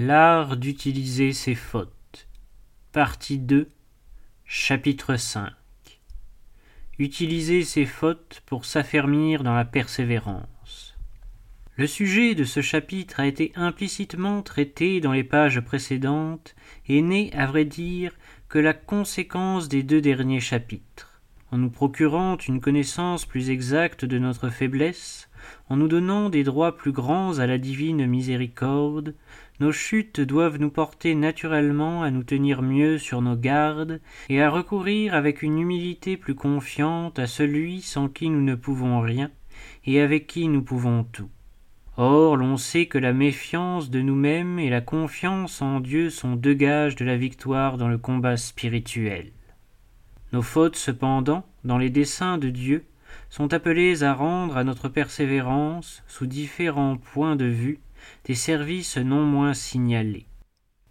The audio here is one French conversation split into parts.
L'art d'utiliser ses fautes. Partie 2. Chapitre 5. Utiliser ses fautes pour s'affermir dans la persévérance. Le sujet de ce chapitre a été implicitement traité dans les pages précédentes et n'est, à vrai dire, que la conséquence des deux derniers chapitres. En nous procurant une connaissance plus exacte de notre faiblesse, en nous donnant des droits plus grands à la divine miséricorde, nos chutes doivent nous porter naturellement à nous tenir mieux sur nos gardes et à recourir avec une humilité plus confiante à celui sans qui nous ne pouvons rien et avec qui nous pouvons tout. Or, l'on sait que la méfiance de nous-mêmes et la confiance en Dieu sont deux gages de la victoire dans le combat spirituel. Nos fautes, cependant, dans les desseins de Dieu, sont appelées à rendre à notre persévérance, sous différents points de vue, des services non moins signalés.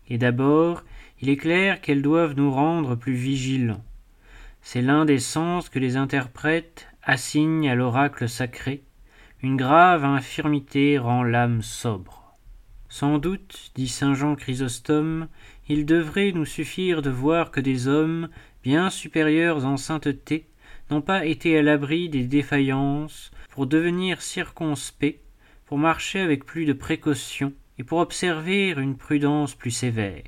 Et d'abord, il est clair qu'elles doivent nous rendre plus vigilants. C'est l'un des sens que les interprètes assignent à l'oracle sacré. Une grave infirmité rend l'âme sobre. Sans doute, dit saint Jean Chrysostome, il devrait nous suffire de voir que des hommes, bien supérieurs en sainteté, n'ont pas été à l'abri des défaillances pour devenir circonspects, pour marcher avec plus de précaution et pour observer une prudence plus sévère.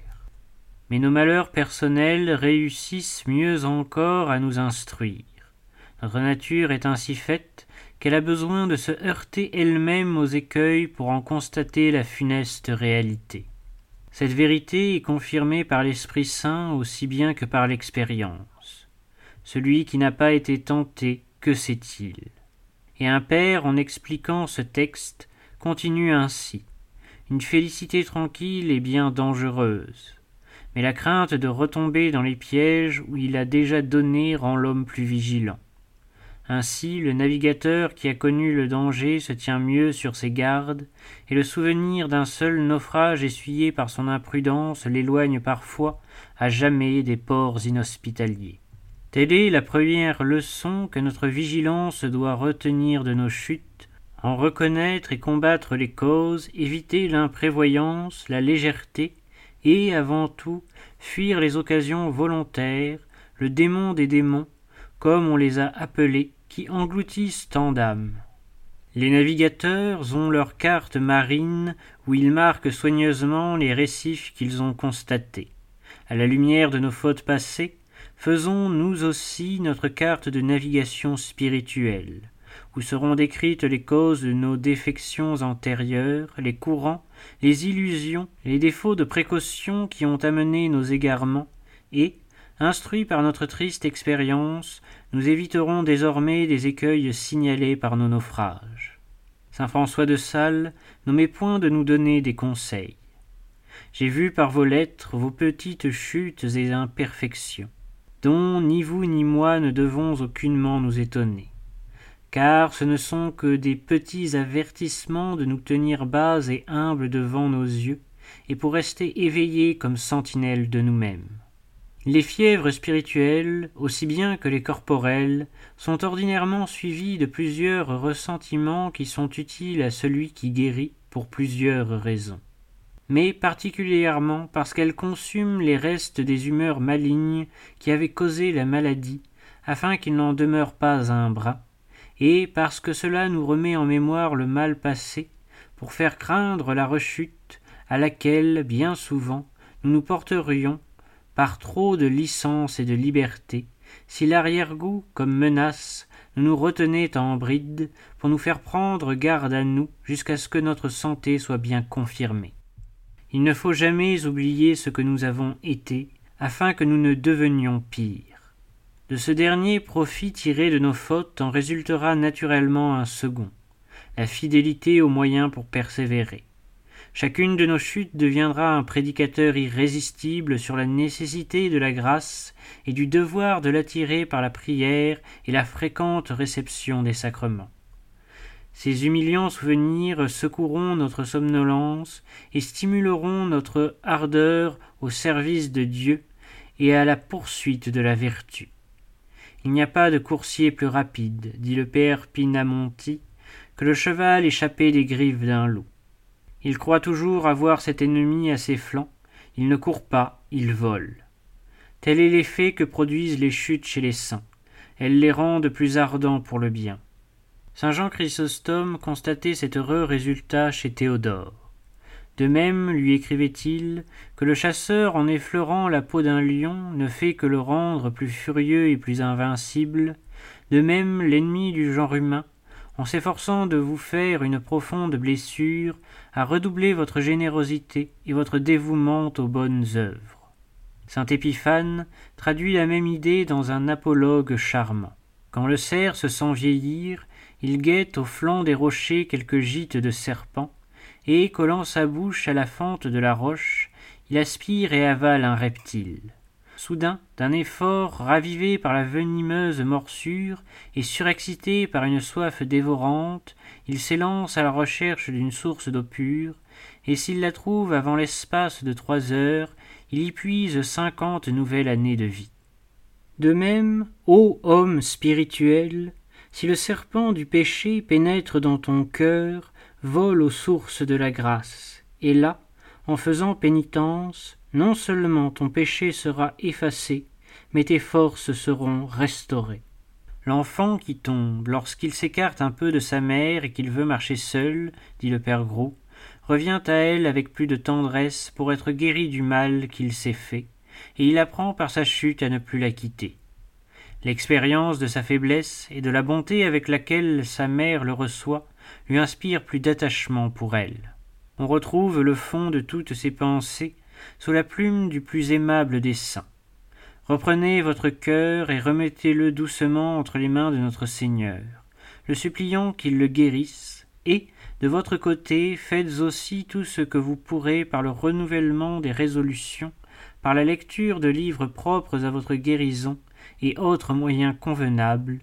Mais nos malheurs personnels réussissent mieux encore à nous instruire. Notre nature est ainsi faite qu'elle a besoin de se heurter elle-même aux écueils pour en constater la funeste réalité. Cette vérité est confirmée par l'Esprit Saint aussi bien que par l'expérience. Celui qui n'a pas été tenté, que sait-il? Et un père, en expliquant ce texte, continue ainsi. Une félicité tranquille est bien dangereuse. Mais la crainte de retomber dans les pièges où il a déjà donné rend l'homme plus vigilant. Ainsi, le navigateur qui a connu le danger se tient mieux sur ses gardes, et le souvenir d'un seul naufrage essuyé par son imprudence l'éloigne parfois à jamais des ports inhospitaliers. Telle est la première leçon que notre vigilance doit retenir de nos chutes, en reconnaître et combattre les causes, éviter l'imprévoyance, la légèreté, et, avant tout, fuir les occasions volontaires, le démon des démons, comme on les a appelés, qui engloutissent tant d'âmes. Les navigateurs ont leur carte marine où ils marquent soigneusement les récifs qu'ils ont constatés. À la lumière de nos fautes passées, Faisons nous aussi notre carte de navigation spirituelle, où seront décrites les causes de nos défections antérieures, les courants, les illusions, les défauts de précaution qui ont amené nos égarements, et, instruits par notre triste expérience, nous éviterons désormais des écueils signalés par nos naufrages. Saint François de Sales met point de nous donner des conseils. J'ai vu par vos lettres vos petites chutes et imperfections dont ni vous ni moi ne devons aucunement nous étonner. Car ce ne sont que des petits avertissements de nous tenir bas et humbles devant nos yeux, et pour rester éveillés comme sentinelles de nous-mêmes. Les fièvres spirituelles, aussi bien que les corporelles, sont ordinairement suivies de plusieurs ressentiments qui sont utiles à celui qui guérit pour plusieurs raisons mais particulièrement parce qu'elle consume les restes des humeurs malignes qui avaient causé la maladie, afin qu'il n'en demeure pas un bras, et parce que cela nous remet en mémoire le mal passé, pour faire craindre la rechute à laquelle, bien souvent, nous nous porterions, par trop de licence et de liberté, si l'arrière-goût, comme menace, nous retenait en bride pour nous faire prendre garde à nous jusqu'à ce que notre santé soit bien confirmée. Il ne faut jamais oublier ce que nous avons été, afin que nous ne devenions pires. De ce dernier profit tiré de nos fautes en résultera naturellement un second, la fidélité aux moyens pour persévérer. Chacune de nos chutes deviendra un prédicateur irrésistible sur la nécessité de la grâce et du devoir de l'attirer par la prière et la fréquente réception des sacrements. Ces humiliants souvenirs secourront notre somnolence et stimuleront notre ardeur au service de Dieu et à la poursuite de la vertu. Il n'y a pas de coursier plus rapide, dit le père Pinamonti, que le cheval échappé des griffes d'un loup. Il croit toujours avoir cet ennemi à ses flancs, il ne court pas, il vole. Tel est l'effet que produisent les chutes chez les saints. Elles les rendent plus ardents pour le bien. Saint Jean Chrysostome constatait cet heureux résultat chez Théodore. De même lui écrivait-il que le chasseur en effleurant la peau d'un lion ne fait que le rendre plus furieux et plus invincible, de même l'ennemi du genre humain, en s'efforçant de vous faire une profonde blessure, a redoublé votre générosité et votre dévouement aux bonnes œuvres. Saint Épiphane traduit la même idée dans un apologue charmant. Quand le cerf se sent vieillir, il guette au flanc des rochers quelques gîtes de serpents, et, collant sa bouche à la fente de la roche, il aspire et avale un reptile. Soudain, d'un effort ravivé par la venimeuse morsure et surexcité par une soif dévorante, il s'élance à la recherche d'une source d'eau pure, et s'il la trouve avant l'espace de trois heures, il y puise cinquante nouvelles années de vie. De même, ô homme spirituel, si le serpent du péché pénètre dans ton cœur, vole aux sources de la grâce, et là, en faisant pénitence, non seulement ton péché sera effacé, mais tes forces seront restaurées. L'enfant qui tombe lorsqu'il s'écarte un peu de sa mère et qu'il veut marcher seul, dit le père Gros, revient à elle avec plus de tendresse pour être guéri du mal qu'il s'est fait, et il apprend par sa chute à ne plus la quitter. L'expérience de sa faiblesse et de la bonté avec laquelle sa mère le reçoit lui inspire plus d'attachement pour elle. On retrouve le fond de toutes ses pensées sous la plume du plus aimable des saints. Reprenez votre cœur et remettez-le doucement entre les mains de notre Seigneur, le suppliant qu'il le guérisse, et, de votre côté, faites aussi tout ce que vous pourrez par le renouvellement des résolutions, par la lecture de livres propres à votre guérison et autres moyens convenables,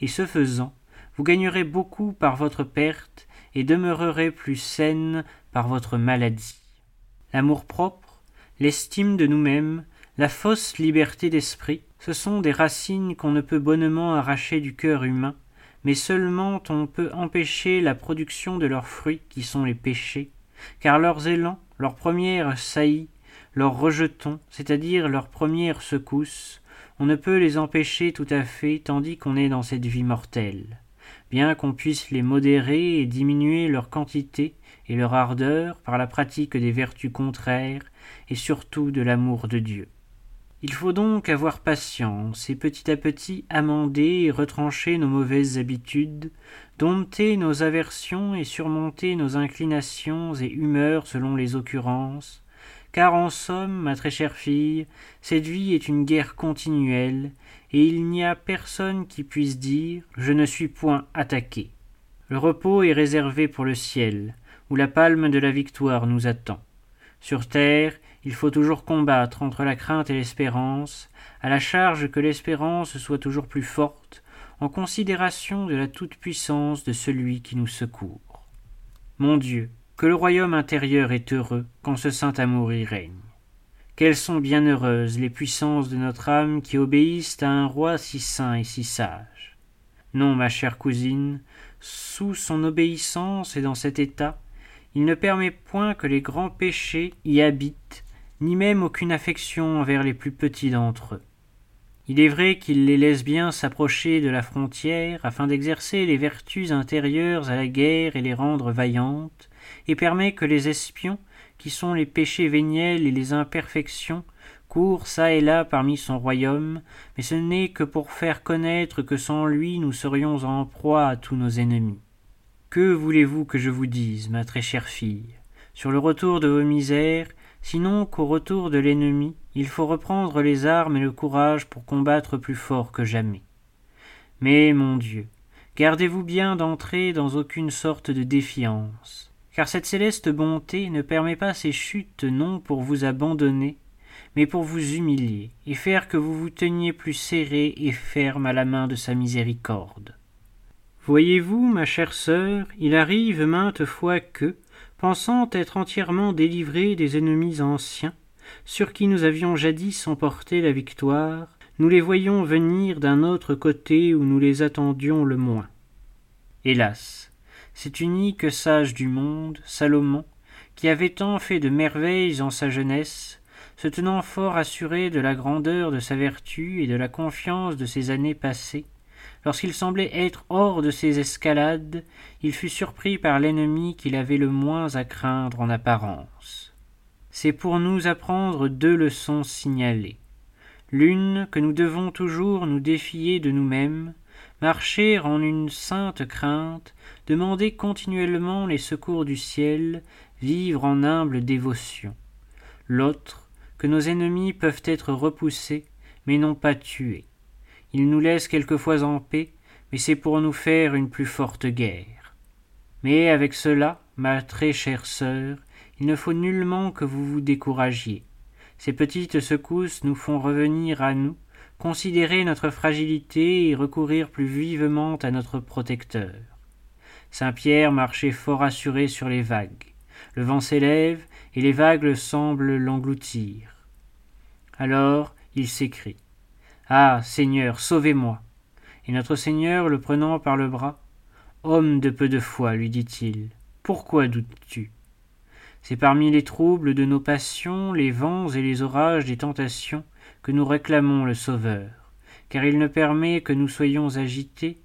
et ce faisant, vous gagnerez beaucoup par votre perte et demeurerez plus saine par votre maladie. L'amour-propre, l'estime de nous-mêmes, la fausse liberté d'esprit, ce sont des racines qu'on ne peut bonnement arracher du cœur humain, mais seulement on peut empêcher la production de leurs fruits qui sont les péchés, car leurs élans, leurs premières saillies, leurs rejetons, c'est-à-dire leurs premières secousses, on ne peut les empêcher tout à fait tandis qu'on est dans cette vie mortelle bien qu'on puisse les modérer et diminuer leur quantité et leur ardeur par la pratique des vertus contraires et surtout de l'amour de Dieu. Il faut donc avoir patience et petit à petit amender et retrancher nos mauvaises habitudes, dompter nos aversions et surmonter nos inclinations et humeurs selon les occurrences, car en somme, ma très chère fille, cette vie est une guerre continuelle, et il n'y a personne qui puisse dire Je ne suis point attaqué. Le repos est réservé pour le ciel, où la palme de la victoire nous attend. Sur terre, il faut toujours combattre entre la crainte et l'espérance, à la charge que l'espérance soit toujours plus forte, en considération de la toute-puissance de celui qui nous secourt. Mon Dieu, que le royaume intérieur est heureux quand ce saint amour y règne. Quelles sont bienheureuses les puissances de notre âme qui obéissent à un roi si saint et si sage. Non, ma chère cousine, sous son obéissance et dans cet état, il ne permet point que les grands péchés y habitent, ni même aucune affection envers les plus petits d'entre eux. Il est vrai qu'il les laisse bien s'approcher de la frontière afin d'exercer les vertus intérieures à la guerre et les rendre vaillantes, et permet que les espions, qui sont les péchés véniels et les imperfections, courent çà et là parmi son royaume, mais ce n'est que pour faire connaître que sans lui nous serions en proie à tous nos ennemis. Que voulez-vous que je vous dise, ma très chère fille, sur le retour de vos misères, sinon qu'au retour de l'ennemi, il faut reprendre les armes et le courage pour combattre plus fort que jamais. Mais, mon Dieu, gardez-vous bien d'entrer dans aucune sorte de défiance car cette céleste bonté ne permet pas ces chutes non pour vous abandonner, mais pour vous humilier, et faire que vous vous teniez plus serré et ferme à la main de sa miséricorde. Voyez-vous, ma chère sœur, il arrive maintes fois que, pensant être entièrement délivrés des ennemis anciens, sur qui nous avions jadis emporté la victoire, nous les voyons venir d'un autre côté où nous les attendions le moins. Hélas, cet unique sage du monde, Salomon, qui avait tant fait de merveilles en sa jeunesse, se tenant fort assuré de la grandeur de sa vertu et de la confiance de ses années passées, lorsqu'il semblait être hors de ses escalades, il fut surpris par l'ennemi qu'il avait le moins à craindre en apparence. C'est pour nous apprendre deux leçons signalées. L'une, que nous devons toujours nous défier de nous-mêmes, marcher en une sainte crainte, demander continuellement les secours du ciel, vivre en humble dévotion. L'autre, que nos ennemis peuvent être repoussés, mais non pas tués. Ils nous laissent quelquefois en paix, mais c'est pour nous faire une plus forte guerre. Mais avec cela, ma très chère sœur, il ne faut nullement que vous vous découragiez. Ces petites secousses nous font revenir à nous, considérer notre fragilité et recourir plus vivement à notre protecteur. Saint Pierre marchait fort assuré sur les vagues. Le vent s'élève, et les vagues semblent l'engloutir. Alors il s'écrie. Ah. Seigneur, sauvez moi. Et notre Seigneur, le prenant par le bras. Homme de peu de foi, lui dit il, pourquoi doutes tu? C'est parmi les troubles de nos passions, les vents et les orages des tentations, que nous réclamons le Sauveur, car il ne permet que nous soyons agités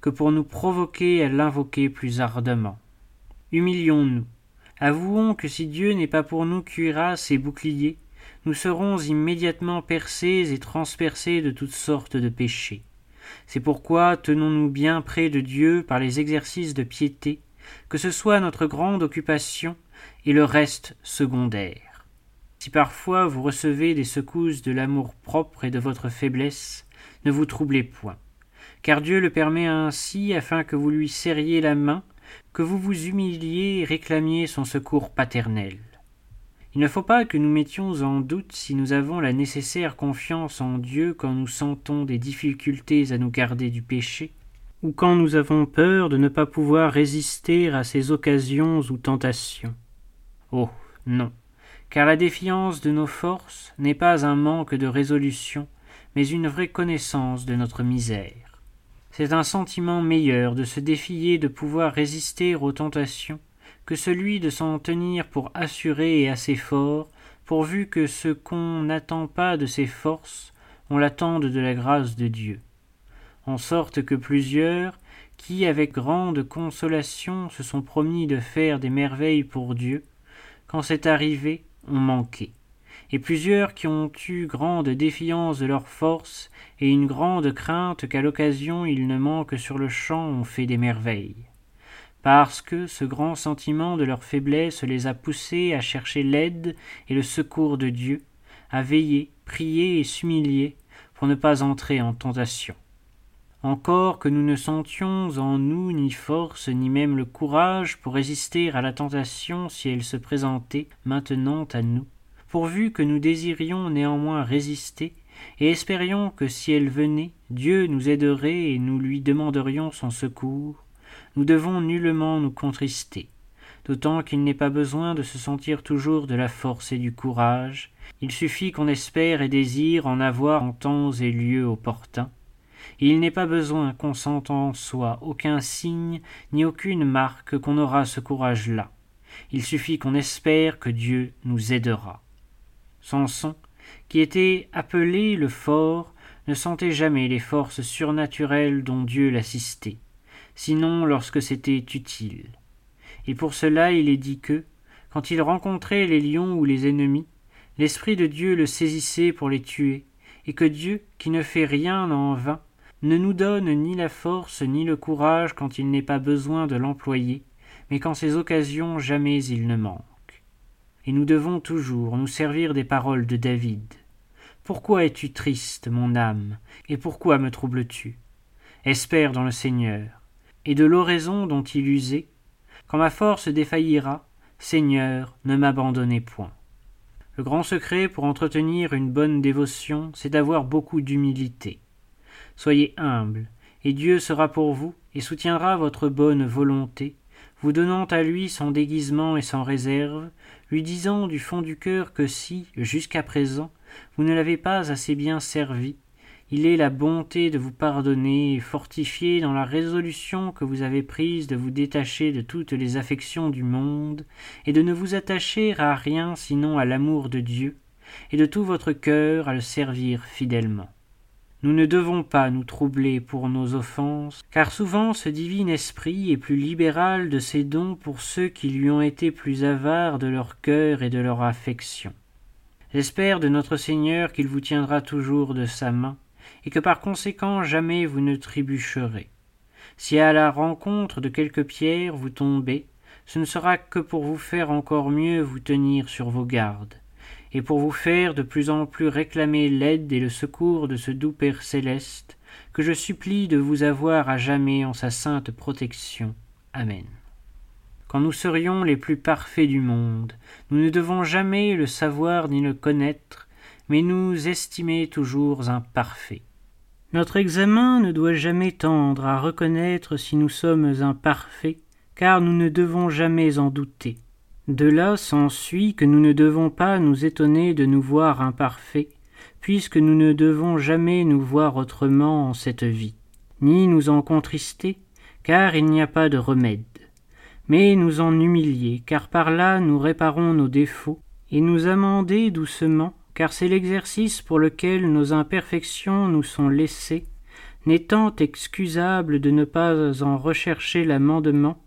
que pour nous provoquer à l'invoquer plus ardemment. Humilions nous, avouons que si Dieu n'est pas pour nous cuirasse et bouclier, nous serons immédiatement percés et transpercés de toutes sortes de péchés. C'est pourquoi tenons-nous bien près de Dieu par les exercices de piété, que ce soit notre grande occupation, et le reste secondaire. Si parfois vous recevez des secousses de l'amour propre et de votre faiblesse, ne vous troublez point, car Dieu le permet ainsi afin que vous lui serriez la main, que vous vous humiliez et réclamiez son secours paternel. Il ne faut pas que nous mettions en doute si nous avons la nécessaire confiance en Dieu quand nous sentons des difficultés à nous garder du péché, ou quand nous avons peur de ne pas pouvoir résister à ces occasions ou tentations. Oh. Non. Car la défiance de nos forces n'est pas un manque de résolution, mais une vraie connaissance de notre misère. C'est un sentiment meilleur de se défier de pouvoir résister aux tentations que celui de s'en tenir pour assuré et assez fort, pourvu que ce qu'on n'attend pas de ses forces, on l'attende de la grâce de Dieu. En sorte que plusieurs, qui avec grande consolation se sont promis de faire des merveilles pour Dieu, quand c'est arrivé, ont manqué, et plusieurs qui ont eu grande défiance de leur force et une grande crainte qu'à l'occasion ils ne manquent sur le champ ont fait des merveilles. Parce que ce grand sentiment de leur faiblesse les a poussés à chercher l'aide et le secours de Dieu, à veiller, prier et s'humilier pour ne pas entrer en tentation encore que nous ne sentions en nous ni force ni même le courage pour résister à la tentation si elle se présentait maintenant à nous, pourvu que nous désirions néanmoins résister, et espérions que si elle venait, Dieu nous aiderait et nous lui demanderions son secours, nous devons nullement nous contrister, d'autant qu'il n'est pas besoin de se sentir toujours de la force et du courage, il suffit qu'on espère et désire en avoir en temps et lieu opportuns, il n'est pas besoin qu'on sente en soi aucun signe ni aucune marque qu'on aura ce courage-là. Il suffit qu'on espère que Dieu nous aidera. Samson, qui était appelé le fort, ne sentait jamais les forces surnaturelles dont Dieu l'assistait, sinon lorsque c'était utile. Et pour cela il est dit que, quand il rencontrait les lions ou les ennemis, l'Esprit de Dieu le saisissait pour les tuer, et que Dieu, qui ne fait rien en vain, ne nous donne ni la force ni le courage quand il n'est pas besoin de l'employer, mais qu'en ces occasions jamais il ne manque. Et nous devons toujours nous servir des paroles de David. Pourquoi es-tu triste, mon âme, et pourquoi me troubles-tu? Espère dans le Seigneur. Et de l'oraison dont il usait, quand ma force défaillira, Seigneur, ne m'abandonnez point. Le grand secret pour entretenir une bonne dévotion, c'est d'avoir beaucoup d'humilité. Soyez humble, et Dieu sera pour vous et soutiendra votre bonne volonté, vous donnant à lui son déguisement et sans réserve, lui disant du fond du cœur que si, jusqu'à présent, vous ne l'avez pas assez bien servi, il est la bonté de vous pardonner et fortifié dans la résolution que vous avez prise de vous détacher de toutes les affections du monde et de ne vous attacher à rien sinon à l'amour de Dieu et de tout votre cœur à le servir fidèlement. Nous ne devons pas nous troubler pour nos offenses, car souvent ce divin esprit est plus libéral de ses dons pour ceux qui lui ont été plus avares de leur cœur et de leur affection. J'espère de notre Seigneur qu'il vous tiendra toujours de sa main, et que par conséquent jamais vous ne trébucherez. Si à la rencontre de quelques pierres vous tombez, ce ne sera que pour vous faire encore mieux vous tenir sur vos gardes, et pour vous faire de plus en plus réclamer l'aide et le secours de ce doux Père céleste, que je supplie de vous avoir à jamais en sa sainte protection. Amen. Quand nous serions les plus parfaits du monde, nous ne devons jamais le savoir ni le connaître, mais nous estimer toujours imparfaits. Notre examen ne doit jamais tendre à reconnaître si nous sommes imparfaits, car nous ne devons jamais en douter. De là s'ensuit que nous ne devons pas nous étonner de nous voir imparfaits, puisque nous ne devons jamais nous voir autrement en cette vie, ni nous en contrister, car il n'y a pas de remède, mais nous en humilier, car par là nous réparons nos défauts, et nous amender doucement, car c'est l'exercice pour lequel nos imperfections nous sont laissées, n'étant excusable de ne pas en rechercher l'amendement,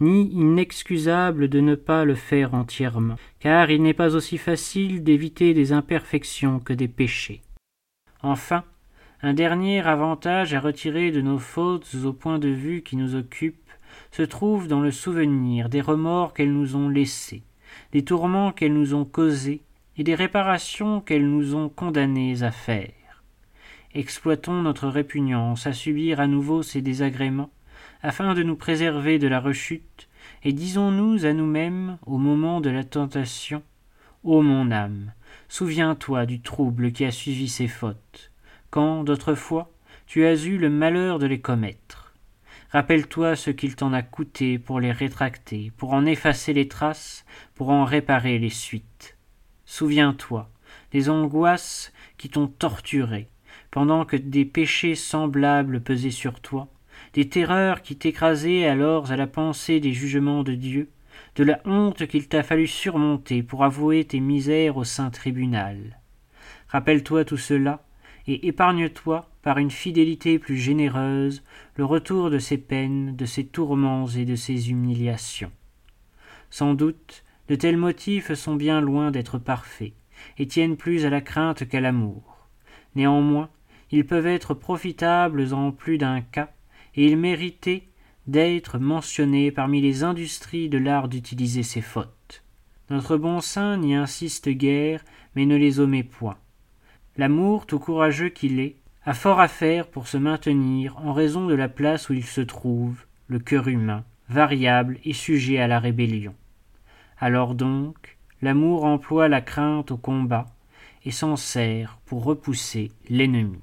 ni inexcusable de ne pas le faire entièrement, car il n'est pas aussi facile d'éviter des imperfections que des péchés. Enfin, un dernier avantage à retirer de nos fautes au point de vue qui nous occupe se trouve dans le souvenir des remords qu'elles nous ont laissés, des tourments qu'elles nous ont causés, et des réparations qu'elles nous ont condamnés à faire. Exploitons notre répugnance à subir à nouveau ces désagréments, afin de nous préserver de la rechute, et disons-nous à nous-mêmes, au moment de la tentation, Ô mon âme, souviens-toi du trouble qui a suivi ces fautes, quand, d'autrefois, tu as eu le malheur de les commettre. Rappelle-toi ce qu'il t'en a coûté pour les rétracter, pour en effacer les traces, pour en réparer les suites. Souviens-toi des angoisses qui t'ont torturé, pendant que des péchés semblables pesaient sur toi, des terreurs qui t'écrasaient alors à la pensée des jugements de Dieu, de la honte qu'il t'a fallu surmonter pour avouer tes misères au saint tribunal. Rappelle-toi tout cela, et épargne-toi, par une fidélité plus généreuse, le retour de ces peines, de ces tourments et de ces humiliations. Sans doute, de tels motifs sont bien loin d'être parfaits, et tiennent plus à la crainte qu'à l'amour. Néanmoins, ils peuvent être profitables en plus d'un cas, et ils méritaient d'être mentionnés parmi les industries de l'art d'utiliser ces fautes. Notre bon saint n'y insiste guère, mais ne les omet point. L'amour, tout courageux qu'il est, a fort à faire pour se maintenir en raison de la place où il se trouve, le cœur humain, variable et sujet à la rébellion. Alors donc, l'amour emploie la crainte au combat et s'en sert pour repousser l'ennemi.